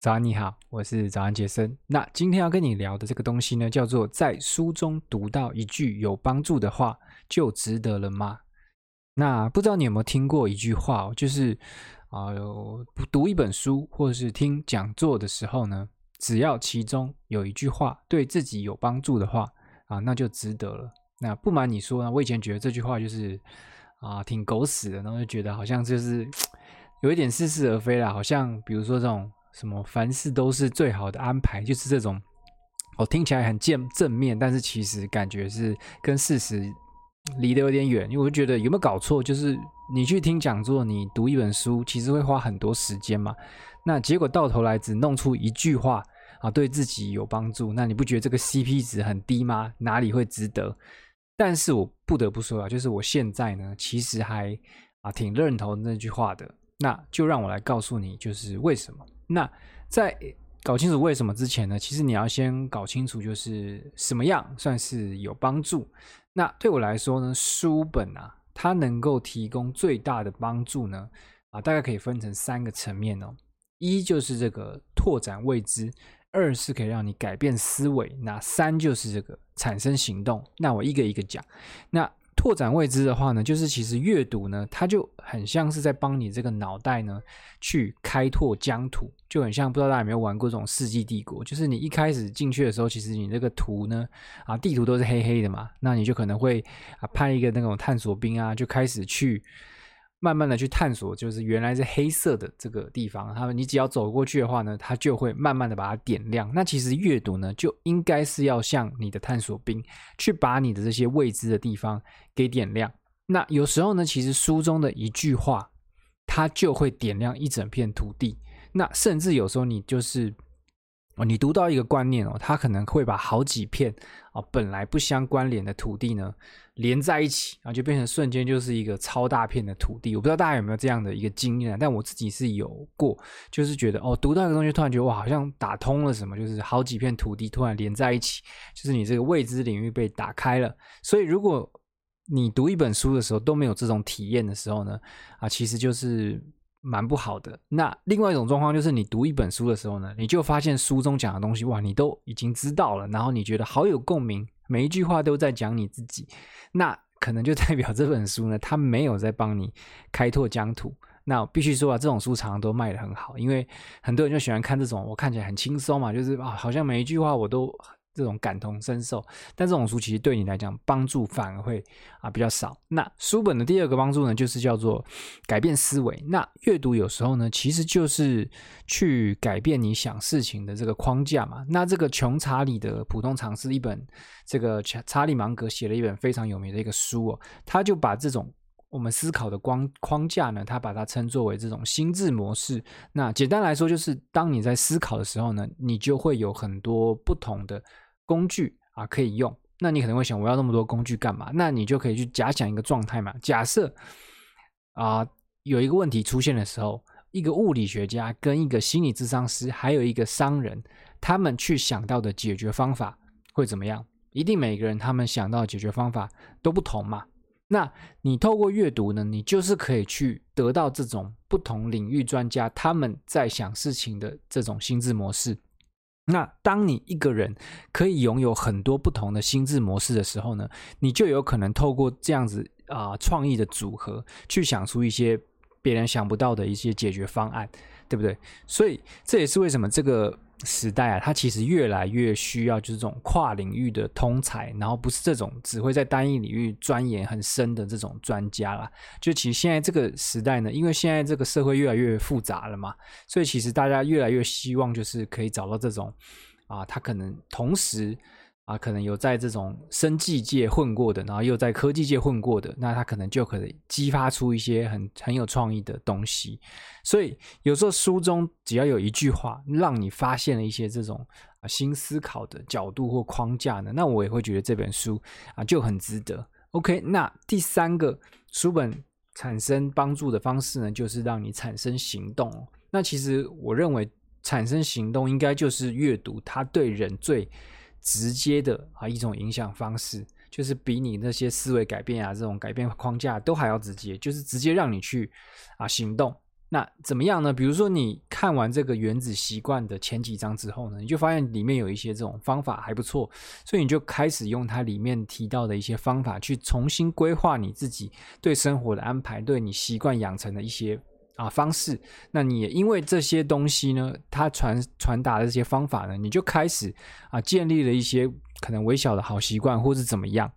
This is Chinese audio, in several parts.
早安，你好，我是早安杰森。那今天要跟你聊的这个东西呢，叫做在书中读到一句有帮助的话，就值得了吗？那不知道你有没有听过一句话哦，就是啊，呃，读一本书或者是听讲座的时候呢，只要其中有一句话对自己有帮助的话啊，那就值得了。那不瞒你说呢，我以前觉得这句话就是啊，挺狗屎的，然后就觉得好像就是 有一点似是而非啦，好像比如说这种。什么凡事都是最好的安排，就是这种，哦，听起来很正正面，但是其实感觉是跟事实离得有点远。因为我觉得有没有搞错？就是你去听讲座，你读一本书，其实会花很多时间嘛。那结果到头来只弄出一句话啊，对自己有帮助，那你不觉得这个 CP 值很低吗？哪里会值得？但是我不得不说啊，就是我现在呢，其实还啊挺认同那句话的。那就让我来告诉你，就是为什么。那在搞清楚为什么之前呢，其实你要先搞清楚，就是什么样算是有帮助。那对我来说呢，书本啊，它能够提供最大的帮助呢，啊，大概可以分成三个层面哦。一就是这个拓展未知，二是可以让你改变思维，那三就是这个产生行动。那我一个一个讲。那拓展未知的话呢，就是其实阅读呢，它就很像是在帮你这个脑袋呢去开拓疆土，就很像不知道大家有没有玩过这种世纪帝国，就是你一开始进去的时候，其实你这个图呢啊地图都是黑黑的嘛，那你就可能会啊派一个那种探索兵啊，就开始去。慢慢的去探索，就是原来是黑色的这个地方，他们你只要走过去的话呢，它就会慢慢的把它点亮。那其实阅读呢，就应该是要像你的探索兵，去把你的这些未知的地方给点亮。那有时候呢，其实书中的一句话，它就会点亮一整片土地。那甚至有时候你就是。哦，你读到一个观念哦，它可能会把好几片啊本来不相关联的土地呢连在一起，然后就变成瞬间就是一个超大片的土地。我不知道大家有没有这样的一个经验，但我自己是有过，就是觉得哦，读到一个东西，突然觉得哇，好像打通了什么，就是好几片土地突然连在一起，就是你这个未知领域被打开了。所以，如果你读一本书的时候都没有这种体验的时候呢，啊，其实就是。蛮不好的。那另外一种状况就是，你读一本书的时候呢，你就发现书中讲的东西，哇，你都已经知道了，然后你觉得好有共鸣，每一句话都在讲你自己，那可能就代表这本书呢，它没有在帮你开拓疆土。那必须说啊，这种书常常都卖得很好，因为很多人就喜欢看这种，我看起来很轻松嘛，就是啊，好像每一句话我都。这种感同身受，但这种书其实对你来讲帮助反而会啊比较少。那书本的第二个帮助呢，就是叫做改变思维。那阅读有时候呢，其实就是去改变你想事情的这个框架嘛。那这个穷查理的普通常识一本，这个查查理芒格写了一本非常有名的一个书哦，他就把这种我们思考的框框架呢，他把它称作为这种心智模式。那简单来说，就是当你在思考的时候呢，你就会有很多不同的。工具啊可以用，那你可能会想，我要那么多工具干嘛？那你就可以去假想一个状态嘛。假设啊有一个问题出现的时候，一个物理学家跟一个心理咨商师，还有一个商人，他们去想到的解决方法会怎么样？一定每个人他们想到的解决方法都不同嘛。那你透过阅读呢，你就是可以去得到这种不同领域专家他们在想事情的这种心智模式。那当你一个人可以拥有很多不同的心智模式的时候呢，你就有可能透过这样子啊、创意的组合，去想出一些别人想不到的一些解决方案，对不对？所以这也是为什么这个。时代啊，它其实越来越需要就是这种跨领域的通才，然后不是这种只会在单一领域钻研很深的这种专家啦。就其实现在这个时代呢，因为现在这个社会越来越复杂了嘛，所以其实大家越来越希望就是可以找到这种啊，他可能同时。啊，可能有在这种生技界混过的，然后又在科技界混过的，那他可能就可以激发出一些很很有创意的东西。所以有时候书中只要有一句话，让你发现了一些这种新思考的角度或框架呢，那我也会觉得这本书啊就很值得。OK，那第三个书本产生帮助的方式呢，就是让你产生行动。那其实我认为产生行动应该就是阅读，它对人最。直接的啊一种影响方式，就是比你那些思维改变啊这种改变框架都还要直接，就是直接让你去啊行动。那怎么样呢？比如说你看完这个原子习惯的前几章之后呢，你就发现里面有一些这种方法还不错，所以你就开始用它里面提到的一些方法去重新规划你自己对生活的安排，对你习惯养成的一些啊方式。那你也因为这些东西呢，它传传达的这些方法呢，你就开始啊建立了一些可能微小的好习惯，或是怎么样。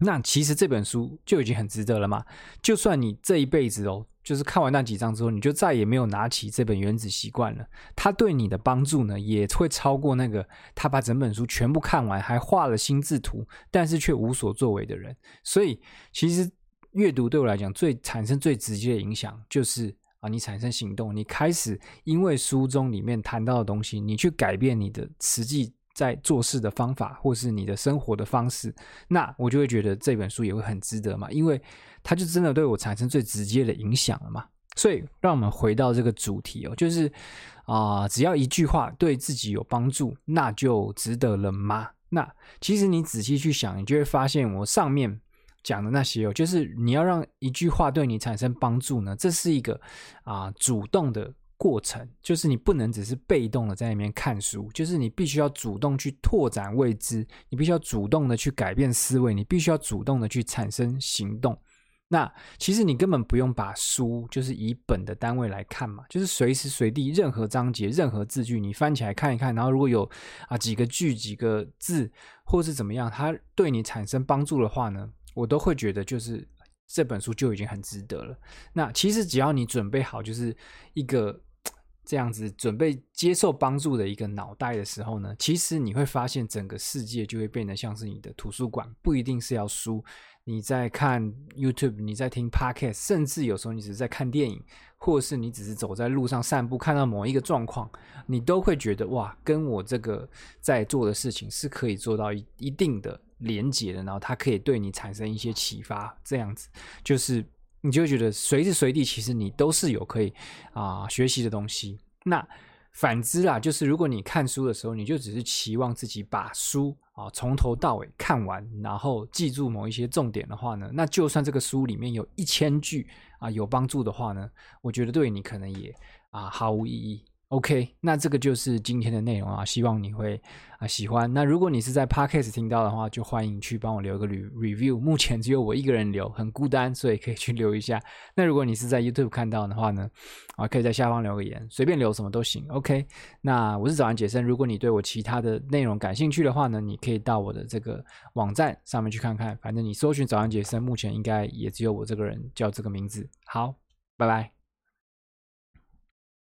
那其实这本书就已经很值得了嘛。就算你这一辈子哦。就是看完那几章之后，你就再也没有拿起这本《原子习惯》了。他对你的帮助呢，也会超过那个他把整本书全部看完，还画了心智图，但是却无所作为的人。所以，其实阅读对我来讲，最产生最直接的影响，就是啊，你产生行动，你开始因为书中里面谈到的东西，你去改变你的实际在做事的方法，或是你的生活的方式，那我就会觉得这本书也会很值得嘛，因为。它就真的对我产生最直接的影响了嘛？所以，让我们回到这个主题哦，就是啊、只要一句话对自己有帮助，那就值得了吗？那其实你仔细去想，你就会发现我上面讲的那些哦，就是你要让一句话对你产生帮助呢，这是一个啊、主动的过程，就是你不能只是被动的在那边看书，就是你必须要主动去拓展未知，你必须要主动的去改变思维，你必须要主动的去产生行动。那其实你根本不用把书就是以本的单位来看嘛，就是随时随地任何章节、任何字句，你翻起来看一看，然后如果有啊几个句、几个字，或是怎么样，它对你产生帮助的话呢，我都会觉得就是这本书就已经很值得了。那其实只要你准备好，就是一个这样子准备接受帮助的一个脑袋的时候呢，其实你会发现整个世界就会变得像是你的图书馆，不一定是要书。你在看 YouTube，你在听 Podcast，甚至有时候你只是在看电影，或者是你只是走在路上散步，看到某一个状况，你都会觉得哇，跟我这个在做的事情是可以做到一一定的连接的，然后它可以对你产生一些启发，这样子就是你就会觉得随时随地其实你都是有可以啊、学习的东西。那反之啦，就是如果你看书的时候，你就只是期望自己把书。啊，从头到尾看完，然后记住某一些重点的话呢，那就算这个书里面有一千句啊有帮助的话呢，我觉得对你可能也啊毫无意义。OK，那这个就是今天的内容啊，希望你会啊喜欢。那如果你是在 Podcast 听到的话，就欢迎去帮我留个 review。目前只有我一个人留，很孤单，所以可以去留一下。那如果你是在 YouTube 看到的话呢，啊，可以在下方留个言，随便留什么都行。OK，那我是早安杰森。如果你对我其他的内容感兴趣的话呢，你可以到我的这个网站上面去看看。反正你搜寻早安杰森，目前应该也只有我这个人叫这个名字。好，拜拜。